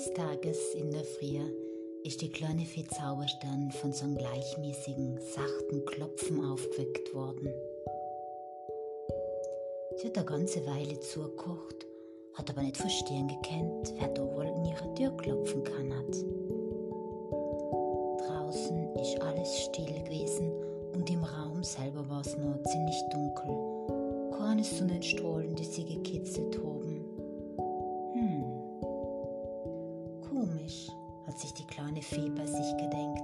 Eines Tages in der Früh ist die kleine Fee Zauberstern von so einem gleichmäßigen, sachten Klopfen aufgeweckt worden. Sie hat eine ganze Weile zugekocht, hat aber nicht verstehen gekannt, wer da wohl in ihre Tür klopfen kann hat. Draußen ist alles still gewesen und im Raum selber war es noch ziemlich dunkel. Keine Sonnenstrahlen, die sie gekitzelt haben. Hat sich die kleine Fee bei sich gedenkt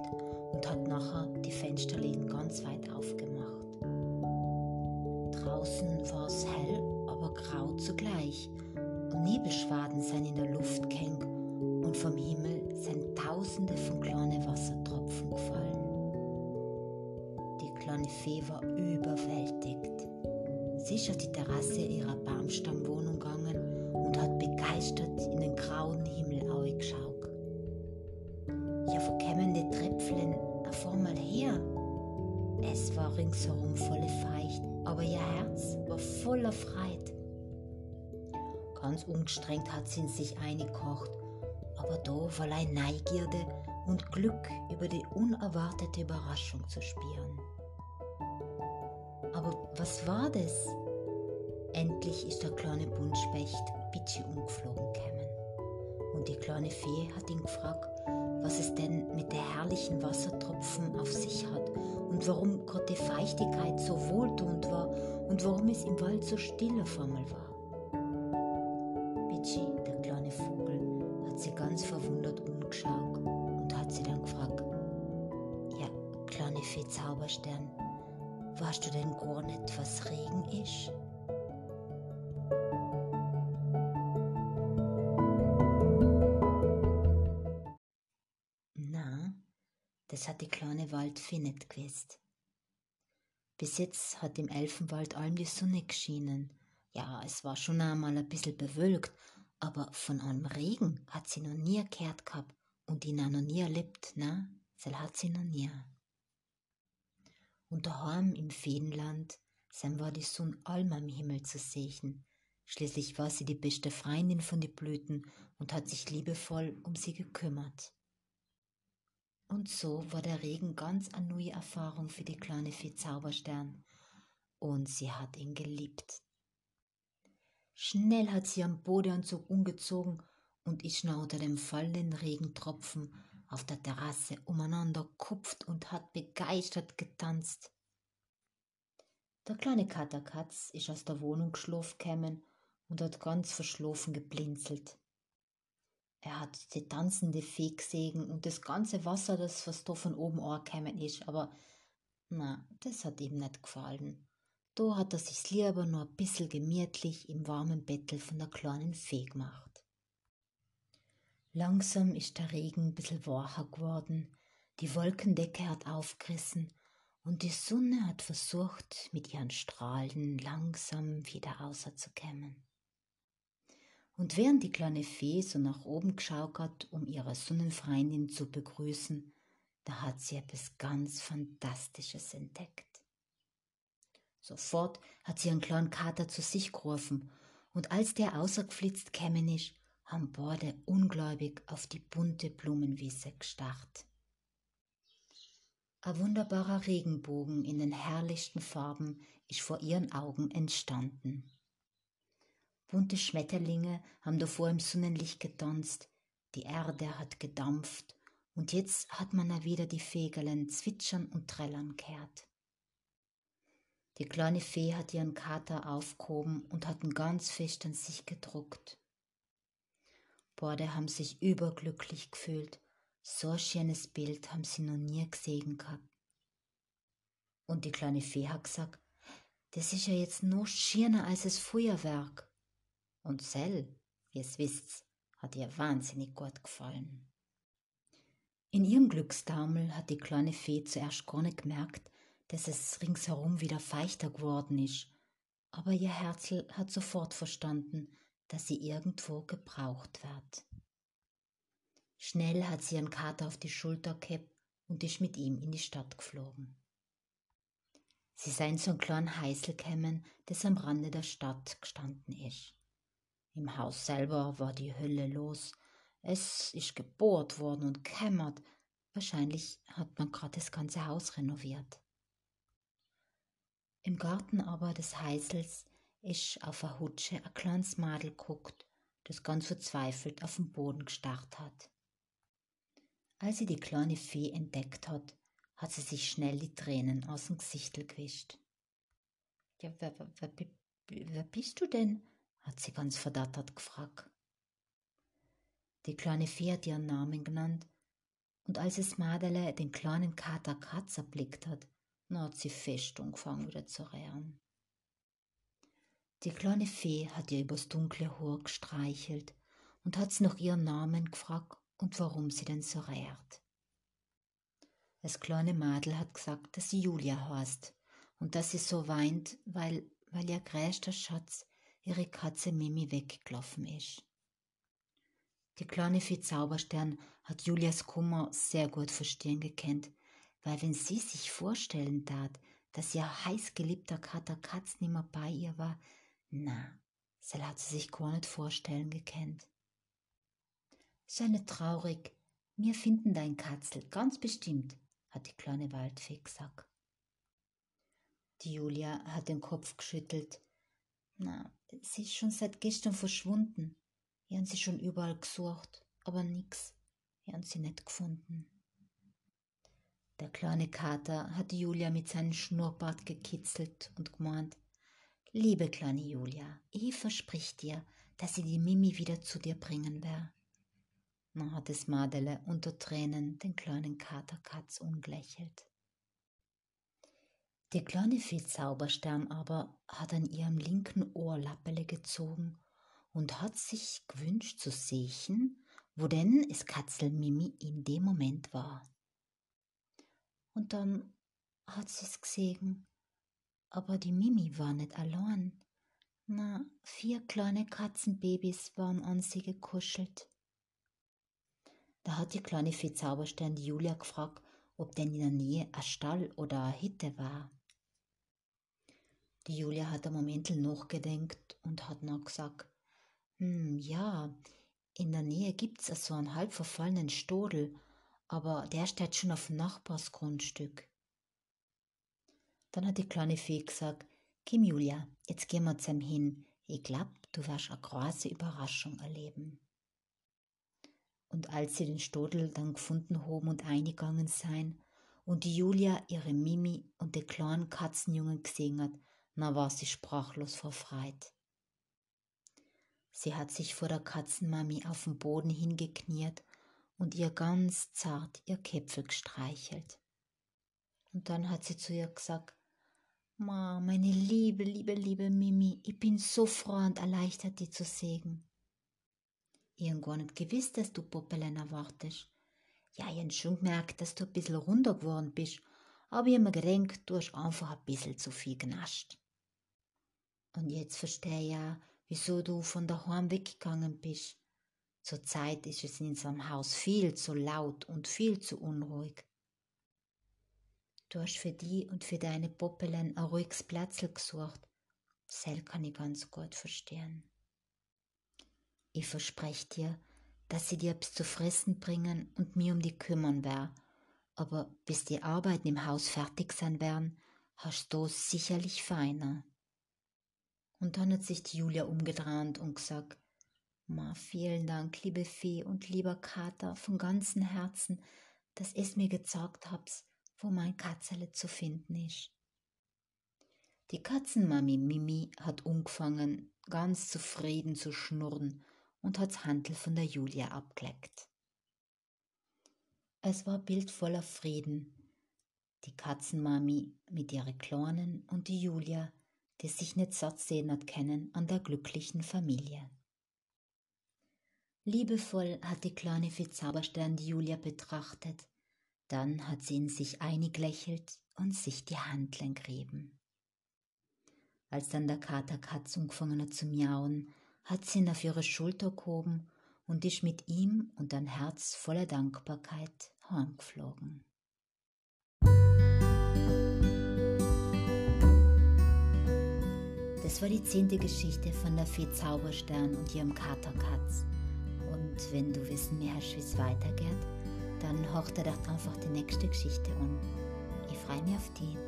und hat nachher die Fensterläden ganz weit aufgemacht. Draußen war es hell, aber grau zugleich. Und Nebelschwaden sind in der Luft gehängt und vom Himmel sind tausende von kleinen Wassertropfen gefallen. Die kleine Fee war überwältigt. Sie ist auf die Terrasse ihrer Baumstammwohnung gegangen und hat begeistert in den grauen Himmel geschaut. Ja, wo kämen die Tröpfchen auf einmal her? Es war ringsherum voll feucht aber ihr Herz war voller Freude. Ganz ungestrengt hat sie in sich eingekocht, aber da war allein Neugierde und Glück über die unerwartete Überraschung zu spüren. Aber was war das? Endlich ist der kleine Buntspecht Bitschi umgeflogen gekommen. Und die kleine Fee hat ihn gefragt, was es denn mit der herrlichen Wassertropfen auf sich hat und warum gerade die Feuchtigkeit so wohltuend war und warum es im Wald so still auf einmal war. Bitschi, der kleine Vogel, hat sie ganz verwundert umgeschaut und hat sie dann gefragt, ja, kleine Fee Zauberstern, weißt du denn gar nicht, was Regen ist? Hat die kleine Waldfee nicht. Bis jetzt hat im Elfenwald allem die Sonne geschienen. Ja, es war schon einmal ein bisschen bewölkt, aber von einem Regen hat sie noch nie gehört gehabt und ihn auch noch nie erlebt, na? Das hat sie noch nie. Und daheim im Feenland sein war die Sonne allem am Himmel zu sehen. Schließlich war sie die beste Freundin von den Blüten und hat sich liebevoll um sie gekümmert. Und so war der Regen ganz eine neue Erfahrung für die kleine Fee Zauberstern. Und sie hat ihn geliebt. Schnell hat sie am Bodeanzug umgezogen und ist nach unter dem fallenden Regentropfen auf der Terrasse umeinander kupft und hat begeistert getanzt. Der kleine Katerkatz ist aus der Wohnung geschlafen gekommen und hat ganz verschlafen geblinzelt. Er hat die tanzende Fee gesehen und das ganze Wasser, das was da von oben angekommen ist, aber na, das hat ihm nicht gefallen. Da hat er sich's lieber nur ein bisschen gemütlich im warmen Bettel von der kleinen Fee gemacht. Langsam ist der Regen ein bisschen wacher geworden, die Wolkendecke hat aufgerissen und die Sonne hat versucht, mit ihren Strahlen langsam wieder außerzukommen. Und während die kleine Fee so nach oben geschaut hat, um ihre Sonnenfreundin zu begrüßen, da hat sie etwas ganz Fantastisches entdeckt. Sofort hat sie einen kleinen Kater zu sich gerufen, und als der außergeflitzt kämen ist, haben beide ungläubig auf die bunte Blumenwiese gestarrt. Ein wunderbarer Regenbogen in den herrlichsten Farben ist vor ihren Augen entstanden. Bunte Schmetterlinge haben davor im Sonnenlicht getanzt, die Erde hat gedampft, und jetzt hat man auch wieder die Vögeln zwitschern und trällern gehört. Die kleine Fee hat ihren Kater aufgehoben und hat ihn ganz fest an sich gedruckt. Beide haben sich überglücklich gefühlt. So ein schönes Bild haben sie noch nie gesehen gehabt. Und die kleine Fee hat gesagt, das ist ja jetzt noch schöner als das Feuerwerk. Und Sell, wie es wisst, hat ihr wahnsinnig gut gefallen. In ihrem Glückstaumel hat die kleine Fee zuerst gar nicht gemerkt, dass es ringsherum wieder feuchter geworden ist, aber ihr Herzl hat sofort verstanden, dass sie irgendwo gebraucht wird. Schnell hat sie ihren Kater auf die Schulter gehabt und ist mit ihm in die Stadt geflogen. Sie seien so ein kleinen Heißel kämen, das am Rande der Stadt gestanden ist. Im Haus selber war die Hölle los. Es ist gebohrt worden und kämmert. Wahrscheinlich hat man gerade das ganze Haus renoviert. Im Garten aber des Heisels ist auf a Hutsche ein kleines Madel guckt, das ganz verzweifelt auf den Boden gestarrt hat. Als sie die kleine Fee entdeckt hat, hat sie sich schnell die Tränen aus dem Gesichtel gewischt. Ja, wer, wer, wer, wer bist du denn? Hat sie ganz verdattert gefragt. Die kleine Fee hat ihren Namen genannt, und als es Madele den kleinen Kater Katz erblickt hat, na hat sie fest angefangen wieder zu rehren. Die kleine Fee hat ihr übers dunkle Haar gestreichelt und hat sie nach ihren Namen gefragt und warum sie denn so rehrt. Das kleine Madel hat gesagt, dass sie Julia heißt und dass sie so weint, weil, weil ihr größter Schatz, ihre Katze Mimi, weggelaufen ist. Die kleine Fee Zauberstern hat Julias Kummer sehr gut verstehen gekannt, weil wenn sie sich vorstellen tat, dass ihr heißgeliebter Kater Katz nimmer bei ihr war, na, sel hat sie sich gar nicht vorstellen gekannt. Sei nicht traurig, mir finden dein Katzel, ganz bestimmt, hat die kleine Waldfee gesagt. Die Julia hat den Kopf geschüttelt. Na, sie ist schon seit gestern verschwunden. Wir haben sie schon überall gesucht, aber nix. Wir haben sie nicht gefunden. Der kleine Kater hat die Julia mit seinem Schnurrbart gekitzelt und gemeint, Liebe kleine Julia, ich versprich dir, dass sie die Mimi wieder zu dir bringen wär. Dann hat es Madele unter Tränen den kleinen Kater Katz umgelächelt. Die kleine Fee Zauberstern aber hat an ihrem linken Ohr Lappele gezogen und hat sich gewünscht zu sehen, wo denn es Katzel Mimi in dem Moment war. Und dann hat sie's gesehen, aber die Mimi war nicht allein. Na, vier kleine Katzenbabys waren an sie gekuschelt. Da hat die kleine Fee Zauberstern die Julia gefragt, ob denn in der Nähe ein Stall oder eine Hitte war. Die Julia hat ein Moment nachgedenkt und hat noch gesagt, hm, ja, in der Nähe gibt's so einen halb verfallenen Stodel, aber der steht schon auf Nachbarsgrundstück. Dann hat die kleine Fee gesagt, Kim Julia, jetzt gehen wir zum hin. Ich glaub, du wirst eine große Überraschung erleben. Und als sie den Stodel dann gefunden haben und eingegangen sein und die Julia ihre Mimi und den kleinen Katzenjungen gesehen hat, na war sie sprachlos vor Freit. Sie hat sich vor der Katzenmami auf dem Boden hingekniet und ihr ganz zart ihr Käpfel gestreichelt. Und dann hat sie zu ihr gesagt, Ma, meine liebe, liebe, liebe Mimi, ich bin so froh und erleichtert, die zu sehen. Ich hab gar nicht gewiss, dass du Poppelein erwartest. Ja, ich hab schon gemerkt, dass du ein bisschen runter geworden bist, aber ich hab mir gedacht, du hast einfach ein bisschen zu viel genascht. Und jetzt verstehe ich ja, wieso du von daheim weggegangen bist. Zurzeit ist es in unserem Haus viel zu laut und viel zu unruhig. Du hast für die und für deine Poppelen ein ruhiges Platzl gesucht. Sel kann ich ganz gut verstehen. Ich verspreche dir, dass sie dir etwas zu fressen bringen und mir um die kümmern wär. Aber bis die Arbeiten im Haus fertig sein werden, hast du sicherlich feiner. Und dann hat sich die Julia umgedreht und gesagt, Ma, vielen Dank, liebe Fee und lieber Kater, von ganzem Herzen, dass es mir gezeigt habt, wo mein Katzele zu finden ist. Die Katzenmami Mimi hat angefangen, ganz zufrieden zu schnurren und hat's Handel von der Julia abgeleckt. Es war Bild voller Frieden. Die Katzenmami mit ihrer Kleinen und die Julia, die sich nicht satt sehen hat kennen an der glücklichen Familie. Liebevoll hat die kleine Zauberstern die Julia betrachtet, dann hat sie in sich eingelächelt und sich die Handlen gerieben. Als dann der Kater Katz angefangen hat zu miauen, hat sie ihn auf ihre Schulter gehoben und ist mit ihm und ein Herz voller Dankbarkeit heimgeflogen. Das war die zehnte Geschichte von der Fee Zauberstern und ihrem Kater Katz. Und wenn du wissen hast, wie es weitergeht, dann hör dir doch einfach die nächste Geschichte an. Ich freue mich auf die.